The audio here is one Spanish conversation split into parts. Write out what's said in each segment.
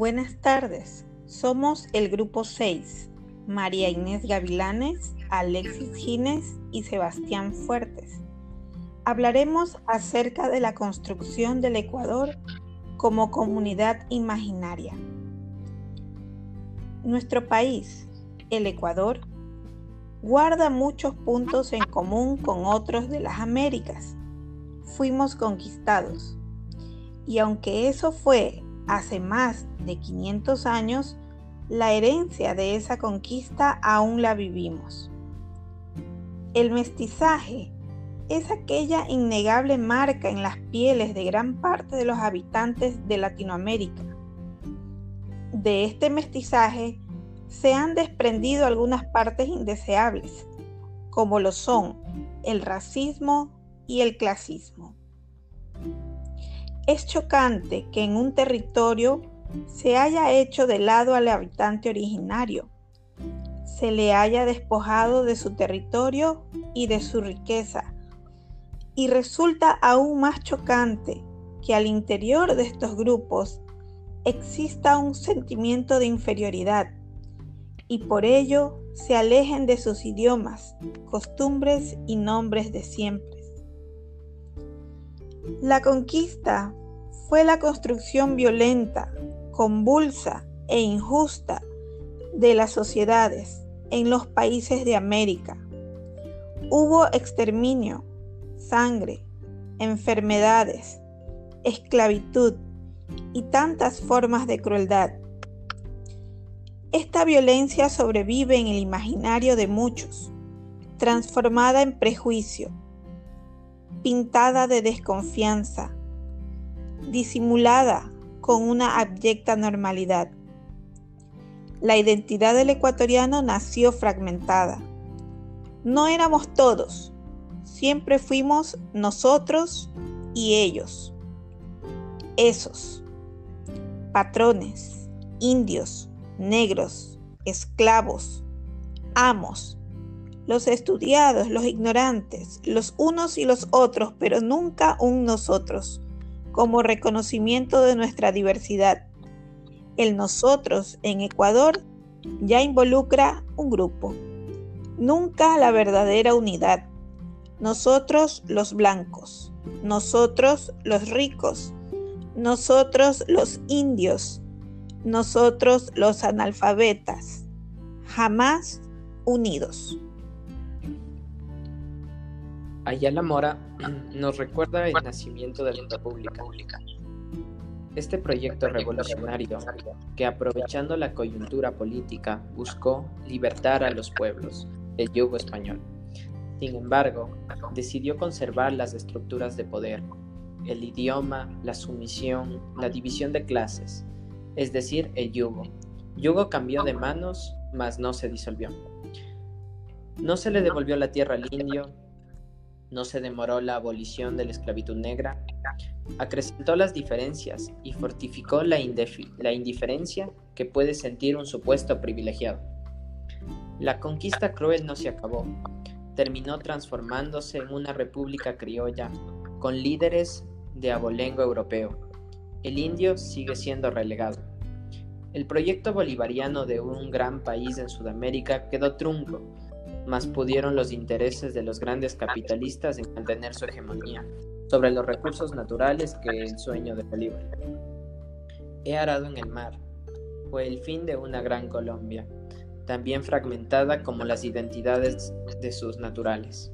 Buenas tardes, somos el grupo 6, María Inés Gavilanes, Alexis Gines y Sebastián Fuertes. Hablaremos acerca de la construcción del Ecuador como comunidad imaginaria. Nuestro país, el Ecuador, guarda muchos puntos en común con otros de las Américas. Fuimos conquistados. Y aunque eso fue hace más de 500 años, la herencia de esa conquista aún la vivimos. El mestizaje es aquella innegable marca en las pieles de gran parte de los habitantes de Latinoamérica. De este mestizaje se han desprendido algunas partes indeseables, como lo son el racismo y el clasismo. Es chocante que en un territorio se haya hecho de lado al habitante originario, se le haya despojado de su territorio y de su riqueza, y resulta aún más chocante que al interior de estos grupos exista un sentimiento de inferioridad y por ello se alejen de sus idiomas, costumbres y nombres de siempre. La conquista fue la construcción violenta, convulsa e injusta de las sociedades en los países de América. Hubo exterminio, sangre, enfermedades, esclavitud y tantas formas de crueldad. Esta violencia sobrevive en el imaginario de muchos, transformada en prejuicio, pintada de desconfianza, disimulada con una abyecta normalidad. La identidad del ecuatoriano nació fragmentada. No éramos todos, siempre fuimos nosotros y ellos. Esos, patrones, indios, negros, esclavos, amos, los estudiados, los ignorantes, los unos y los otros, pero nunca un nosotros como reconocimiento de nuestra diversidad. El nosotros en Ecuador ya involucra un grupo, nunca la verdadera unidad. Nosotros los blancos, nosotros los ricos, nosotros los indios, nosotros los analfabetas, jamás unidos. Ayala Mora nos recuerda el nacimiento de la República. Este proyecto revolucionario, que aprovechando la coyuntura política buscó libertar a los pueblos del yugo español. Sin embargo, decidió conservar las estructuras de poder, el idioma, la sumisión, la división de clases, es decir, el yugo. Yugo cambió de manos, mas no se disolvió. No se le devolvió la tierra al indio, no se demoró la abolición de la esclavitud negra, acrecentó las diferencias y fortificó la, indiferencia que puede sentir un supuesto privilegiado. La conquista cruel no se acabó, terminó transformándose en una república criolla con líderes de abolengo europeo. El indio sigue siendo relegado. El proyecto bolivariano de un gran país en Sudamérica quedó trunco más pudieron los intereses de los grandes capitalistas en mantener su hegemonía sobre los recursos naturales que el sueño de Bolívar. He arado en el mar. Fue el fin de una gran Colombia, también fragmentada como las identidades de sus naturales.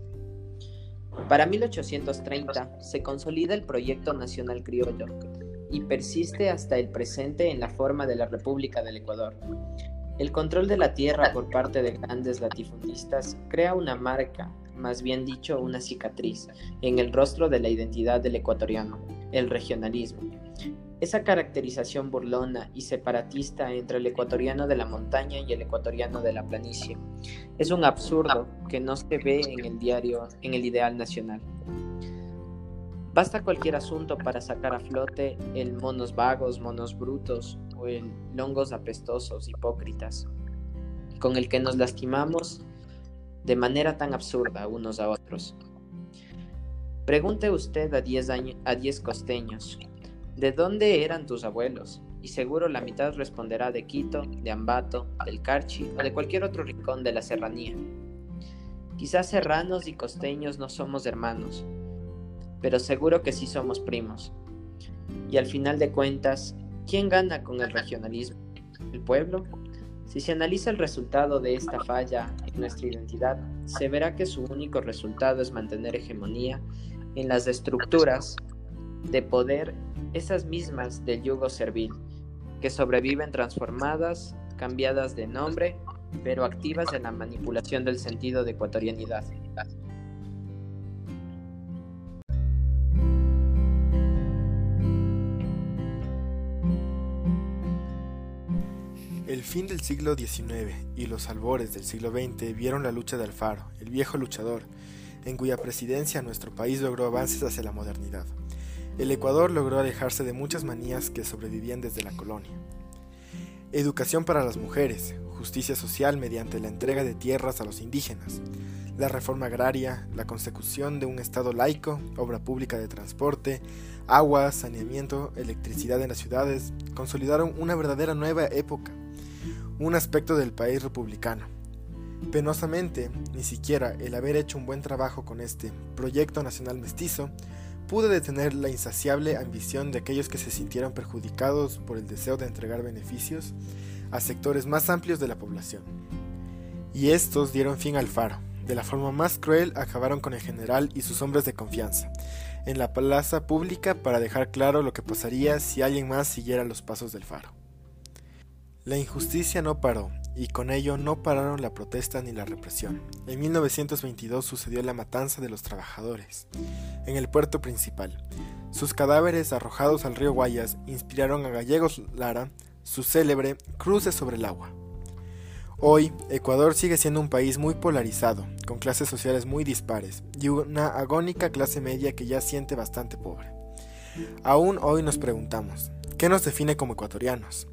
Para 1830 se consolida el proyecto nacional criollo y persiste hasta el presente en la forma de la República del Ecuador, el control de la tierra por parte de grandes latifundistas crea una marca, más bien dicho una cicatriz, en el rostro de la identidad del ecuatoriano, el regionalismo. Esa caracterización burlona y separatista entre el ecuatoriano de la montaña y el ecuatoriano de la planicie es un absurdo que no se ve en el diario, en el ideal nacional. Basta cualquier asunto para sacar a flote el monos vagos, monos brutos o el longos apestosos, hipócritas, con el que nos lastimamos de manera tan absurda unos a otros. Pregunte usted a 10 a diez costeños, ¿de dónde eran tus abuelos? y seguro la mitad responderá de Quito, de Ambato, del Carchi o de cualquier otro rincón de la serranía. Quizás serranos y costeños no somos hermanos, pero seguro que sí somos primos. Y al final de cuentas, ¿quién gana con el regionalismo? ¿El pueblo? Si se analiza el resultado de esta falla en nuestra identidad, se verá que su único resultado es mantener hegemonía en las estructuras de poder, esas mismas del yugo servil, que sobreviven transformadas, cambiadas de nombre, pero activas en la manipulación del sentido de ecuatorianidad. El fin del siglo XIX y los albores del siglo XX vieron la lucha de Alfaro, el viejo luchador, en cuya presidencia nuestro país logró avances hacia la modernidad. El Ecuador logró alejarse de muchas manías que sobrevivían desde la colonia. Educación para las mujeres, justicia social mediante la entrega de tierras a los indígenas, la reforma agraria, la consecución de un Estado laico, obra pública de transporte, agua, saneamiento, electricidad en las ciudades, consolidaron una verdadera nueva época un aspecto del país republicano. Penosamente, ni siquiera el haber hecho un buen trabajo con este proyecto nacional mestizo pudo detener la insaciable ambición de aquellos que se sintieron perjudicados por el deseo de entregar beneficios a sectores más amplios de la población. Y estos dieron fin al faro. De la forma más cruel acabaron con el general y sus hombres de confianza, en la plaza pública para dejar claro lo que pasaría si alguien más siguiera los pasos del faro. La injusticia no paró, y con ello no pararon la protesta ni la represión. En 1922 sucedió la matanza de los trabajadores, en el puerto principal. Sus cadáveres arrojados al río Guayas inspiraron a Gallegos Lara su célebre Cruces sobre el agua. Hoy, Ecuador sigue siendo un país muy polarizado, con clases sociales muy dispares y una agónica clase media que ya siente bastante pobre. Aún hoy nos preguntamos, ¿qué nos define como ecuatorianos?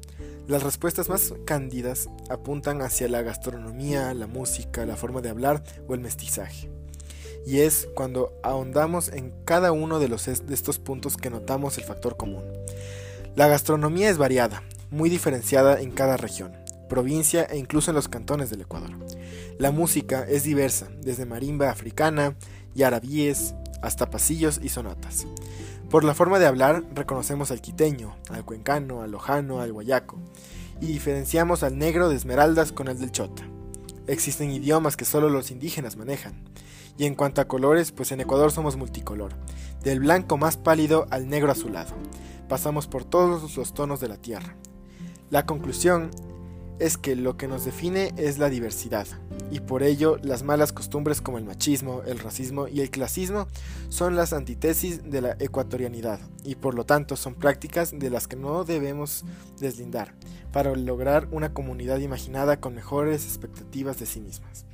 Las respuestas más cándidas apuntan hacia la gastronomía, la música, la forma de hablar o el mestizaje. Y es cuando ahondamos en cada uno de, los de estos puntos que notamos el factor común. La gastronomía es variada, muy diferenciada en cada región, provincia e incluso en los cantones del Ecuador. La música es diversa, desde marimba africana y arabíes hasta pasillos y sonatas. Por la forma de hablar reconocemos al quiteño, al cuencano, al lojano, al guayaco, y diferenciamos al negro de Esmeraldas con el del chota. Existen idiomas que solo los indígenas manejan. Y en cuanto a colores, pues en Ecuador somos multicolor, del blanco más pálido al negro azulado. Pasamos por todos los tonos de la tierra. La conclusión es que lo que nos define es la diversidad, y por ello las malas costumbres como el machismo, el racismo y el clasismo son las antítesis de la ecuatorianidad, y por lo tanto son prácticas de las que no debemos deslindar, para lograr una comunidad imaginada con mejores expectativas de sí mismas.